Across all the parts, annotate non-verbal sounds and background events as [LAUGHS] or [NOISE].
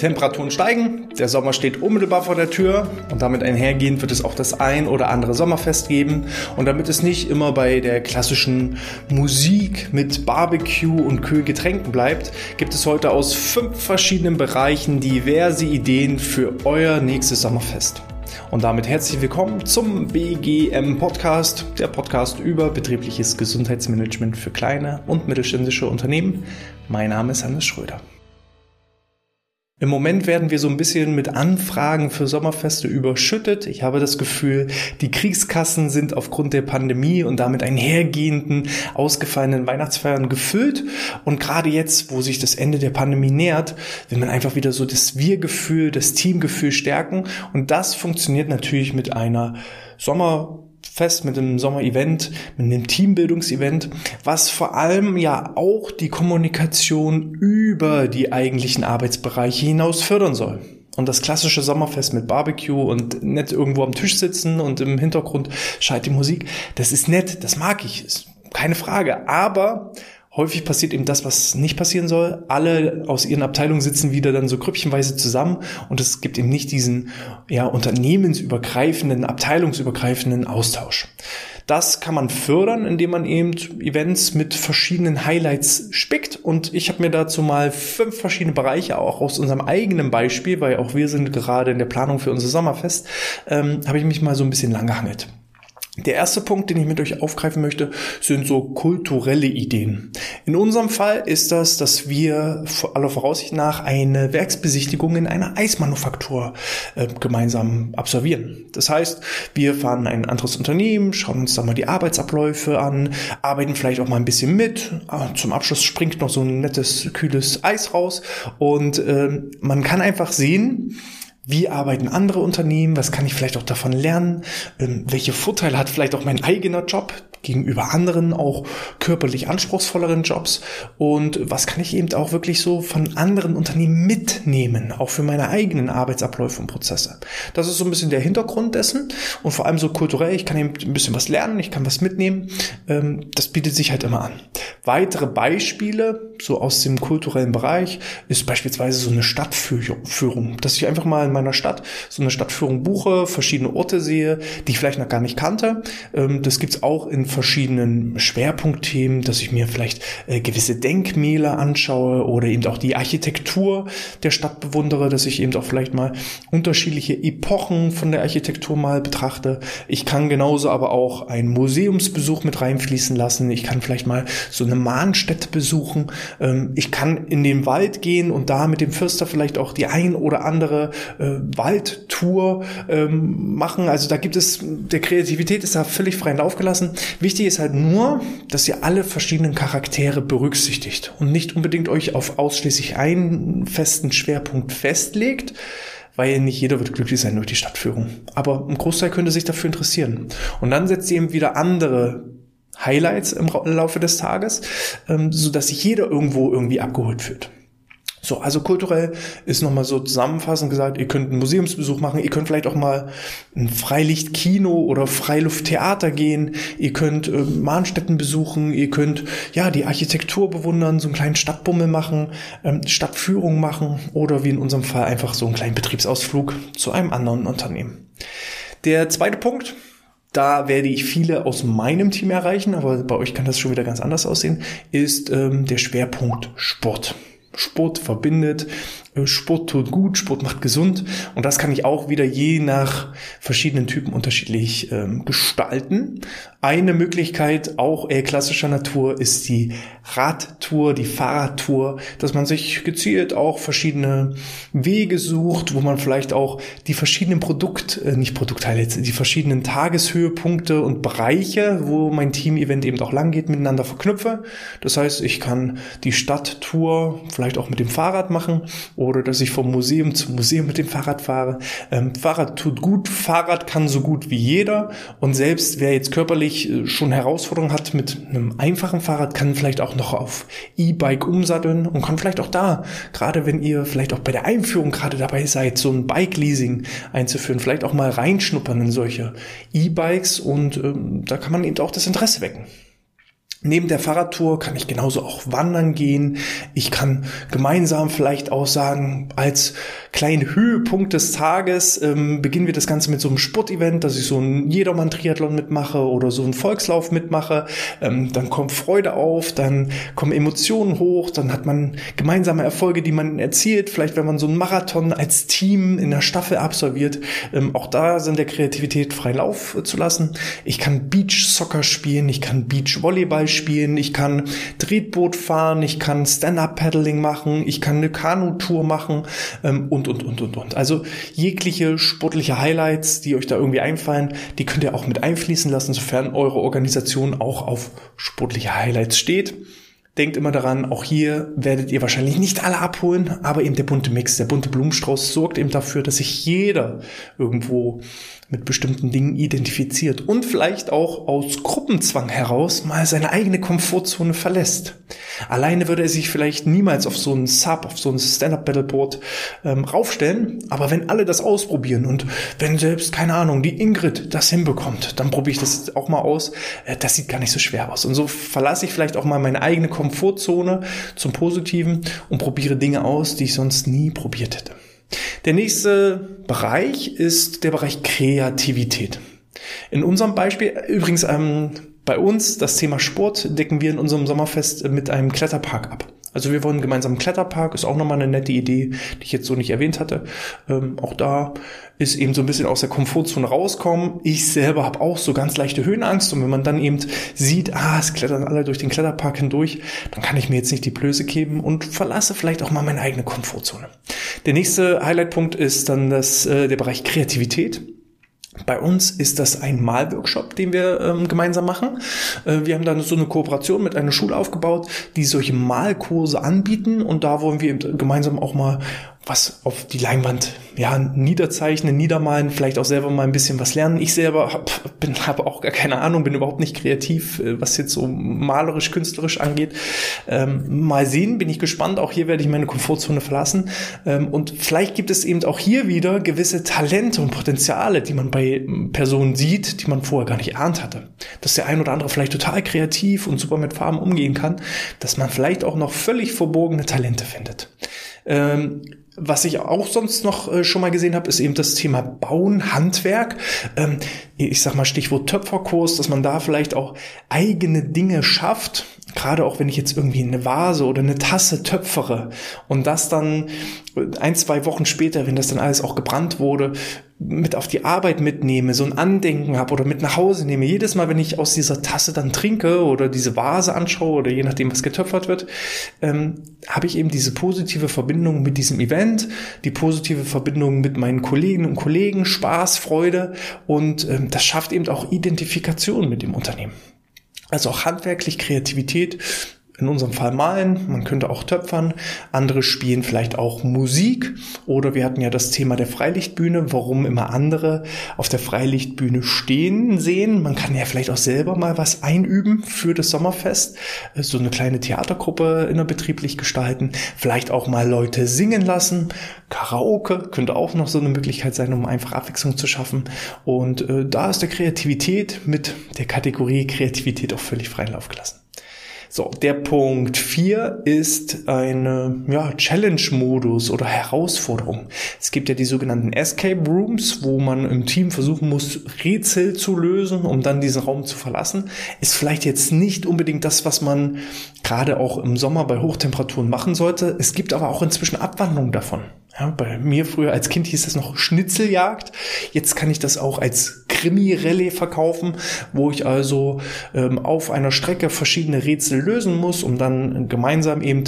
Temperaturen steigen, der Sommer steht unmittelbar vor der Tür und damit einhergehend wird es auch das ein oder andere Sommerfest geben. Und damit es nicht immer bei der klassischen Musik mit Barbecue und kühlen Getränken bleibt, gibt es heute aus fünf verschiedenen Bereichen diverse Ideen für euer nächstes Sommerfest. Und damit herzlich willkommen zum BGM Podcast, der Podcast über betriebliches Gesundheitsmanagement für kleine und mittelständische Unternehmen. Mein Name ist Hannes Schröder. Im Moment werden wir so ein bisschen mit Anfragen für Sommerfeste überschüttet. Ich habe das Gefühl, die Kriegskassen sind aufgrund der Pandemie und damit einhergehenden ausgefallenen Weihnachtsfeiern gefüllt. Und gerade jetzt, wo sich das Ende der Pandemie nähert, will man einfach wieder so das Wir-Gefühl, das Teamgefühl stärken. Und das funktioniert natürlich mit einer Sommer fest mit einem Sommer-Event, mit einem Teambildungsevent, was vor allem ja auch die Kommunikation über die eigentlichen Arbeitsbereiche hinaus fördern soll. Und das klassische Sommerfest mit Barbecue und nicht irgendwo am Tisch sitzen und im Hintergrund schallt die Musik, das ist nett, das mag ich, ist keine Frage. Aber Häufig passiert eben das, was nicht passieren soll. Alle aus ihren Abteilungen sitzen wieder dann so grüppchenweise zusammen und es gibt eben nicht diesen ja, unternehmensübergreifenden, abteilungsübergreifenden Austausch. Das kann man fördern, indem man eben Events mit verschiedenen Highlights spickt. Und ich habe mir dazu mal fünf verschiedene Bereiche, auch aus unserem eigenen Beispiel, weil auch wir sind gerade in der Planung für unser Sommerfest, ähm, habe ich mich mal so ein bisschen langgehangelt. Der erste Punkt, den ich mit euch aufgreifen möchte, sind so kulturelle Ideen. In unserem Fall ist das, dass wir aller Voraussicht nach eine Werksbesichtigung in einer Eismanufaktur äh, gemeinsam absolvieren. Das heißt, wir fahren ein anderes Unternehmen, schauen uns da mal die Arbeitsabläufe an, arbeiten vielleicht auch mal ein bisschen mit. Ah, zum Abschluss springt noch so ein nettes, kühles Eis raus und äh, man kann einfach sehen, wie arbeiten andere Unternehmen, was kann ich vielleicht auch davon lernen, ähm, welche Vorteile hat vielleicht auch mein eigener Job gegenüber anderen, auch körperlich anspruchsvolleren Jobs und was kann ich eben auch wirklich so von anderen Unternehmen mitnehmen, auch für meine eigenen Arbeitsabläufe und Prozesse. Das ist so ein bisschen der Hintergrund dessen und vor allem so kulturell, ich kann eben ein bisschen was lernen, ich kann was mitnehmen, ähm, das bietet sich halt immer an. Weitere Beispiele, so aus dem kulturellen Bereich, ist beispielsweise so eine Stadtführung, dass ich einfach mal in meiner Stadt so eine Stadtführung buche, verschiedene Orte sehe, die ich vielleicht noch gar nicht kannte. Ähm, das gibt's auch in verschiedenen Schwerpunktthemen, dass ich mir vielleicht äh, gewisse Denkmäler anschaue oder eben auch die Architektur der Stadt bewundere, dass ich eben auch vielleicht mal unterschiedliche Epochen von der Architektur mal betrachte. Ich kann genauso aber auch einen Museumsbesuch mit reinfließen lassen. Ich kann vielleicht mal so eine Mahnstätte besuchen. Ähm, ich kann in den Wald gehen und da mit dem Fürster vielleicht auch die ein oder andere äh, Waldtour ähm, machen. Also da gibt es, der Kreativität ist da völlig freien Lauf gelassen. Wichtig ist halt nur, dass ihr alle verschiedenen Charaktere berücksichtigt und nicht unbedingt euch auf ausschließlich einen festen Schwerpunkt festlegt, weil nicht jeder wird glücklich sein durch die Stadtführung. Aber ein Großteil könnte sich dafür interessieren. Und dann setzt ihr eben wieder andere Highlights im Laufe des Tages, ähm, so dass sich jeder irgendwo irgendwie abgeholt fühlt. So, also kulturell ist nochmal so zusammenfassend gesagt, ihr könnt einen Museumsbesuch machen, ihr könnt vielleicht auch mal ein Freilichtkino oder Freilufttheater gehen, ihr könnt äh, Mahnstätten besuchen, ihr könnt ja die Architektur bewundern, so einen kleinen Stadtbummel machen, ähm, Stadtführung machen oder wie in unserem Fall einfach so einen kleinen Betriebsausflug zu einem anderen Unternehmen. Der zweite Punkt, da werde ich viele aus meinem Team erreichen, aber bei euch kann das schon wieder ganz anders aussehen, ist ähm, der Schwerpunkt Sport. Sport verbindet. Äh, Sport tut gut, Sport macht gesund. Und das kann ich auch wieder je nach verschiedenen Typen unterschiedlich ähm, gestalten. Eine Möglichkeit, auch eher klassischer Natur, ist die Radtour, die Fahrradtour, dass man sich gezielt auch verschiedene Wege sucht, wo man vielleicht auch die verschiedenen Produkt, äh, nicht Produktteile, die verschiedenen Tageshöhepunkte und Bereiche, wo mein Team-Event eben auch lang geht, miteinander verknüpfe. Das heißt, ich kann die Stadttour vielleicht auch mit dem Fahrrad machen oder dass ich vom Museum zum Museum mit dem Fahrrad fahre. Ähm, Fahrrad tut gut, Fahrrad kann so gut wie jeder und selbst wer jetzt körperlich äh, schon Herausforderungen hat mit einem einfachen Fahrrad, kann vielleicht auch noch auf E-Bike umsatteln und kann vielleicht auch da, gerade wenn ihr vielleicht auch bei der Einführung gerade dabei seid, so ein Bike-Leasing einzuführen, vielleicht auch mal reinschnuppern in solche E-Bikes und ähm, da kann man eben auch das Interesse wecken. Neben der Fahrradtour kann ich genauso auch wandern gehen. Ich kann gemeinsam vielleicht auch sagen, als kleinen Höhepunkt des Tages ähm, beginnen wir das Ganze mit so einem Sportevent, dass ich so ein Jedermann-Triathlon mitmache oder so einen Volkslauf mitmache. Ähm, dann kommt Freude auf, dann kommen Emotionen hoch, dann hat man gemeinsame Erfolge, die man erzielt. Vielleicht, wenn man so einen Marathon als Team in der Staffel absolviert. Ähm, auch da sind der Kreativität freien Lauf äh, zu lassen. Ich kann Beach-Soccer spielen, ich kann Beach-Volleyball spielen, ich kann Tretboot fahren, ich kann Stand-Up-Paddling machen, ich kann eine Kanu-Tour machen ähm, und, und, und, und, und. Also jegliche sportliche Highlights, die euch da irgendwie einfallen, die könnt ihr auch mit einfließen lassen, sofern eure Organisation auch auf sportliche Highlights steht. Denkt immer daran, auch hier werdet ihr wahrscheinlich nicht alle abholen, aber eben der bunte Mix, der bunte Blumenstrauß sorgt eben dafür, dass sich jeder irgendwo mit bestimmten Dingen identifiziert und vielleicht auch aus Gruppenzwang heraus mal seine eigene Komfortzone verlässt. Alleine würde er sich vielleicht niemals auf so einen Sub, auf so ein Stand-Up-Battleboard ähm, raufstellen, aber wenn alle das ausprobieren und wenn selbst, keine Ahnung, die Ingrid das hinbekommt, dann probiere ich das auch mal aus. Äh, das sieht gar nicht so schwer aus. Und so verlasse ich vielleicht auch mal meine eigene Komfortzone zum Positiven und probiere Dinge aus, die ich sonst nie probiert hätte. Der nächste Bereich ist der Bereich Kreativität. In unserem Beispiel, übrigens ähm, bei uns, das Thema Sport decken wir in unserem Sommerfest mit einem Kletterpark ab. Also wir wollen gemeinsam einen Kletterpark, ist auch nochmal eine nette Idee, die ich jetzt so nicht erwähnt hatte. Ähm, auch da ist eben so ein bisschen aus der Komfortzone rauskommen. Ich selber habe auch so ganz leichte Höhenangst und wenn man dann eben sieht, ah, es klettern alle durch den Kletterpark hindurch, dann kann ich mir jetzt nicht die Blöße geben und verlasse vielleicht auch mal meine eigene Komfortzone. Der nächste Highlightpunkt ist dann das, äh, der Bereich Kreativität. Bei uns ist das ein Malworkshop, den wir ähm, gemeinsam machen. Äh, wir haben dann so eine Kooperation mit einer Schule aufgebaut, die solche Malkurse anbieten und da wollen wir gemeinsam auch mal was auf die Leinwand ja niederzeichnen, niedermalen, vielleicht auch selber mal ein bisschen was lernen. Ich selber [LAUGHS] habe hab auch gar keine Ahnung, bin überhaupt nicht kreativ, äh, was jetzt so malerisch, künstlerisch angeht. Ähm, mal sehen, bin ich gespannt. Auch hier werde ich meine Komfortzone verlassen. Ähm, und vielleicht gibt es eben auch hier wieder gewisse Talente und Potenziale, die man bei Personen sieht, die man vorher gar nicht erahnt hatte. Dass der ein oder andere vielleicht total kreativ und super mit Farben umgehen kann, dass man vielleicht auch noch völlig verborgene Talente findet. Ähm, was ich auch sonst noch äh, schon mal gesehen habe, ist eben das Thema Bauen, Handwerk. Ähm, ich sag mal Stichwort Töpferkurs, dass man da vielleicht auch eigene Dinge schafft. Gerade auch wenn ich jetzt irgendwie eine Vase oder eine Tasse töpfere und das dann ein, zwei Wochen später, wenn das dann alles auch gebrannt wurde, mit auf die Arbeit mitnehme, so ein Andenken habe oder mit nach Hause nehme. Jedes Mal, wenn ich aus dieser Tasse dann trinke oder diese Vase anschaue oder je nachdem, was getöpfert wird, ähm, habe ich eben diese positive Verbindung mit diesem Event, die positive Verbindung mit meinen Kolleginnen und Kollegen, Spaß, Freude und ähm, das schafft eben auch Identifikation mit dem Unternehmen. Also auch handwerklich Kreativität in unserem Fall malen, man könnte auch töpfern, andere spielen vielleicht auch Musik oder wir hatten ja das Thema der Freilichtbühne, warum immer andere auf der Freilichtbühne stehen sehen. Man kann ja vielleicht auch selber mal was einüben für das Sommerfest, so eine kleine Theatergruppe innerbetrieblich gestalten, vielleicht auch mal Leute singen lassen. Karaoke könnte auch noch so eine Möglichkeit sein, um einfach Abwechslung zu schaffen. Und äh, da ist der Kreativität mit der Kategorie Kreativität auch völlig freien Lauf gelassen. So, der Punkt 4 ist eine ja, Challenge-Modus oder Herausforderung. Es gibt ja die sogenannten Escape Rooms, wo man im Team versuchen muss, Rätsel zu lösen, um dann diesen Raum zu verlassen. Ist vielleicht jetzt nicht unbedingt das, was man gerade auch im Sommer bei Hochtemperaturen machen sollte. Es gibt aber auch inzwischen Abwandlungen davon. Ja, bei mir früher als Kind hieß das noch Schnitzeljagd. Jetzt kann ich das auch als Krimi-Rallye verkaufen, wo ich also ähm, auf einer Strecke verschiedene Rätsel lösen muss, um dann gemeinsam eben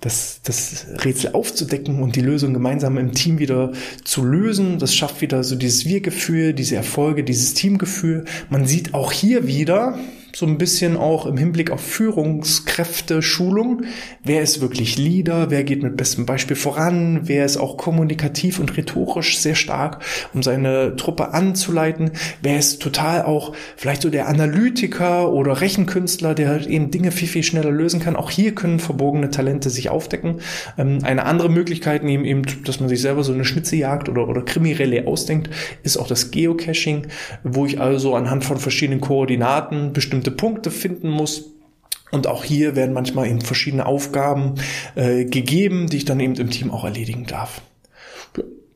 das, das Rätsel aufzudecken und die Lösung gemeinsam im Team wieder zu lösen. Das schafft wieder so dieses Wir-Gefühl, diese Erfolge, dieses Teamgefühl. Man sieht auch hier wieder, so ein bisschen auch im Hinblick auf Führungskräfte, Schulung. Wer ist wirklich Leader? Wer geht mit bestem Beispiel voran? Wer ist auch kommunikativ und rhetorisch sehr stark, um seine Truppe anzuleiten? Wer ist total auch vielleicht so der Analytiker oder Rechenkünstler, der halt eben Dinge viel, viel schneller lösen kann? Auch hier können verborgene Talente sich aufdecken. Ähm, eine andere Möglichkeit, neben eben, dass man sich selber so eine Schnitzejagd oder, oder Krimi-Relais ausdenkt, ist auch das Geocaching, wo ich also anhand von verschiedenen Koordinaten bestimmte bestimmte Punkte finden muss, Und auch hier werden manchmal eben verschiedene Aufgaben äh, gegeben, die ich dann eben im Team auch erledigen darf.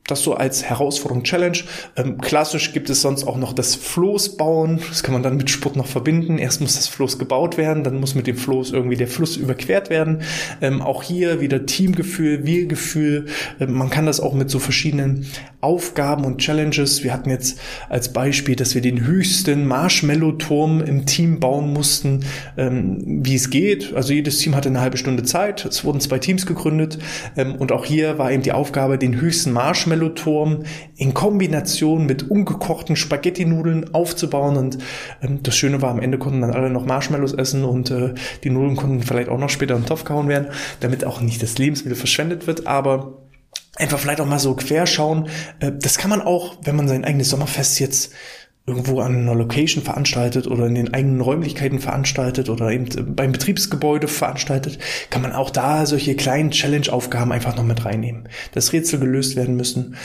Das so als Herausforderung, Challenge. Ähm, klassisch gibt es sonst auch noch das Floß bauen. Das kann man dann mit Sport noch verbinden. Erst muss das Floß gebaut werden, dann muss mit dem Floß irgendwie der Fluss überquert werden. Ähm, auch hier wieder Teamgefühl, Wir-Gefühl. Ähm, man kann das auch mit so verschiedenen Aufgaben und Challenges. Wir hatten jetzt als Beispiel, dass wir den höchsten Marshmallow-Turm im Team bauen mussten, ähm, wie es geht. Also jedes Team hatte eine halbe Stunde Zeit. Es wurden zwei Teams gegründet. Ähm, und auch hier war eben die Aufgabe, den höchsten Marshmallow Marshmallow-Turm in Kombination mit ungekochten Spaghetti-Nudeln aufzubauen. Und ähm, das Schöne war, am Ende konnten dann alle noch Marshmallows essen und äh, die Nudeln konnten vielleicht auch noch später in den Topf gehauen werden, damit auch nicht das Lebensmittel verschwendet wird. Aber einfach vielleicht auch mal so querschauen. Äh, das kann man auch, wenn man sein eigenes Sommerfest jetzt irgendwo an einer Location veranstaltet oder in den eigenen Räumlichkeiten veranstaltet oder eben beim Betriebsgebäude veranstaltet, kann man auch da solche kleinen Challenge-Aufgaben einfach noch mit reinnehmen. Das Rätsel gelöst werden müssen.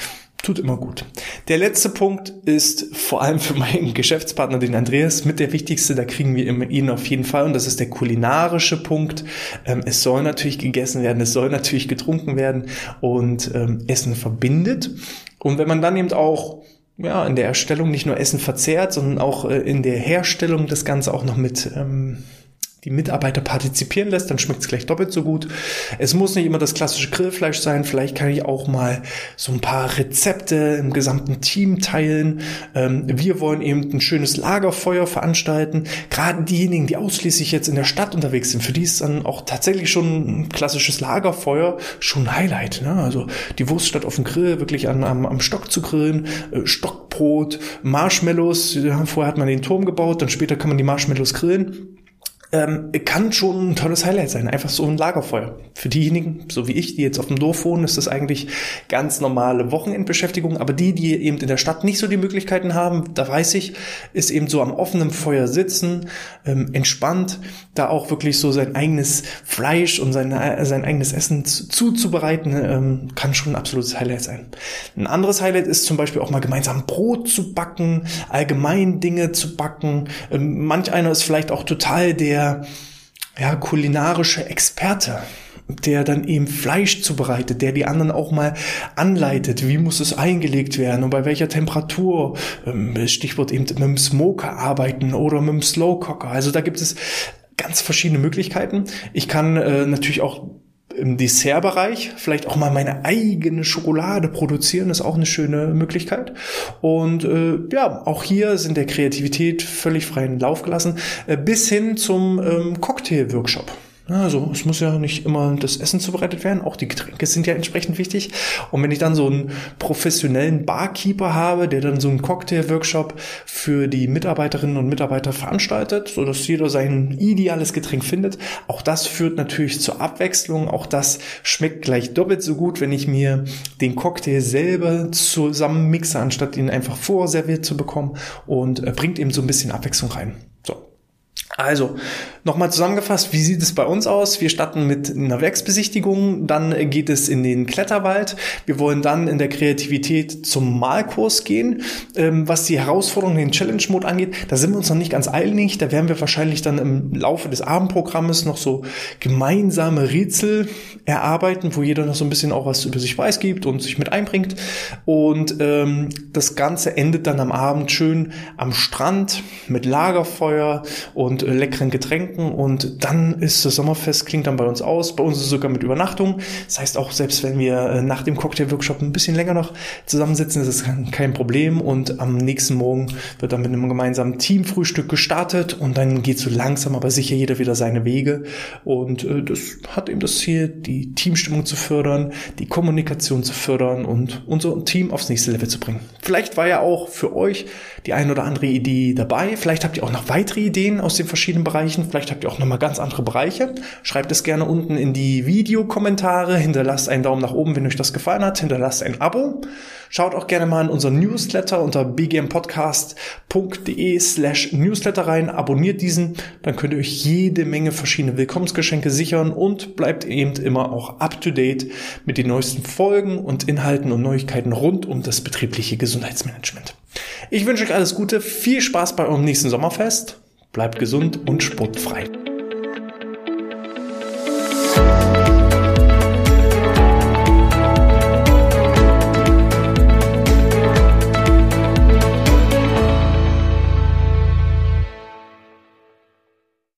Tut immer gut. Der letzte Punkt ist vor allem für meinen Geschäftspartner, den Andreas, mit der wichtigste. Da kriegen wir ihn auf jeden Fall. Und das ist der kulinarische Punkt. Ähm, es soll natürlich gegessen werden. Es soll natürlich getrunken werden. Und ähm, Essen verbindet. Und wenn man dann eben auch ja, in der Erstellung nicht nur Essen verzehrt, sondern auch äh, in der Herstellung das Ganze auch noch mit ähm, die Mitarbeiter partizipieren lässt, dann schmeckt es gleich doppelt so gut. Es muss nicht immer das klassische Grillfleisch sein, vielleicht kann ich auch mal so ein paar Rezepte im gesamten Team teilen. Ähm, wir wollen eben ein schönes Lagerfeuer veranstalten. Gerade diejenigen, die ausschließlich jetzt in der Stadt unterwegs sind, für die ist dann auch tatsächlich schon ein klassisches Lagerfeuer schon ein Highlight. Ne? Also die Wurst statt auf dem Grill wirklich an, am, am Stock zu grillen, äh, Stockbrot, Marshmallows. Vorher hat man den Turm gebaut, dann später kann man die Marshmallows grillen ähm, kann schon ein tolles Highlight sein. Einfach so ein Lagerfeuer. Für diejenigen, so wie ich, die jetzt auf dem Dorf wohnen, ist das eigentlich ganz normale Wochenendbeschäftigung. Aber die, die eben in der Stadt nicht so die Möglichkeiten haben, da weiß ich, ist eben so am offenen Feuer sitzen, ähm, entspannt, da auch wirklich so sein eigenes Fleisch und sein, äh, sein eigenes Essen zuzubereiten, ähm, kann schon ein absolutes Highlight sein. Ein anderes Highlight ist zum Beispiel auch mal gemeinsam Brot zu backen, allgemein Dinge zu backen. Ähm, manch einer ist vielleicht auch total der der ja, kulinarische Experte, der dann eben Fleisch zubereitet, der die anderen auch mal anleitet, wie muss es eingelegt werden und bei welcher Temperatur, ähm, Stichwort eben mit dem Smoker arbeiten oder mit dem Slow Cooker. Also da gibt es ganz verschiedene Möglichkeiten. Ich kann äh, natürlich auch im Dessertbereich vielleicht auch mal meine eigene Schokolade produzieren, ist auch eine schöne Möglichkeit. Und äh, ja, auch hier sind der Kreativität völlig freien Lauf gelassen, äh, bis hin zum ähm, Cocktail-Workshop. Also es muss ja nicht immer das Essen zubereitet werden, auch die Getränke sind ja entsprechend wichtig. Und wenn ich dann so einen professionellen Barkeeper habe, der dann so einen Cocktail-Workshop für die Mitarbeiterinnen und Mitarbeiter veranstaltet, so dass jeder sein ideales Getränk findet, auch das führt natürlich zur Abwechslung. Auch das schmeckt gleich doppelt so gut, wenn ich mir den Cocktail selber zusammen mixe, anstatt ihn einfach vorserviert zu bekommen und äh, bringt eben so ein bisschen Abwechslung rein. So, also, nochmal zusammengefasst, wie sieht es bei uns aus? Wir starten mit einer Werksbesichtigung, dann geht es in den Kletterwald. Wir wollen dann in der Kreativität zum Malkurs gehen. Ähm, was die Herausforderungen, den Challenge-Mode angeht, da sind wir uns noch nicht ganz einig. Da werden wir wahrscheinlich dann im Laufe des Abendprogrammes noch so gemeinsame Rätsel erarbeiten, wo jeder noch so ein bisschen auch was über sich weiß gibt und sich mit einbringt. Und ähm, das Ganze endet dann am Abend schön am Strand mit Lagerfeuer und äh, leckeren Getränken und dann ist das Sommerfest, klingt dann bei uns aus. Bei uns ist es sogar mit Übernachtung. Das heißt auch, selbst wenn wir äh, nach dem Cocktail-Workshop ein bisschen länger noch zusammensitzen, ist es kein Problem und am nächsten Morgen wird dann mit einem gemeinsamen Teamfrühstück gestartet und dann geht so langsam aber sicher jeder wieder seine Wege und äh, das hat eben das Ziel, die Teamstimmung zu fördern, die Kommunikation zu fördern und unser Team aufs nächste Level zu bringen. Vielleicht war ja auch für euch die ein oder andere Idee dabei. Vielleicht habt ihr auch noch weitere Ideen aus den verschiedenen Bereichen. Vielleicht habt ihr auch nochmal ganz andere Bereiche. Schreibt es gerne unten in die Videokommentare. Hinterlasst einen Daumen nach oben, wenn euch das gefallen hat. Hinterlasst ein Abo. Schaut auch gerne mal in unseren Newsletter unter bgmpodcast.de slash Newsletter rein. Abonniert diesen. Dann könnt ihr euch jede Menge verschiedene Willkommensgeschenke sichern und bleibt eben immer auch up to date mit den neuesten Folgen und Inhalten und Neuigkeiten rund um das betriebliche Gesundheitsmanagement. Ich wünsche euch alles Gute, viel Spaß bei eurem nächsten Sommerfest. Bleibt gesund und sportfrei.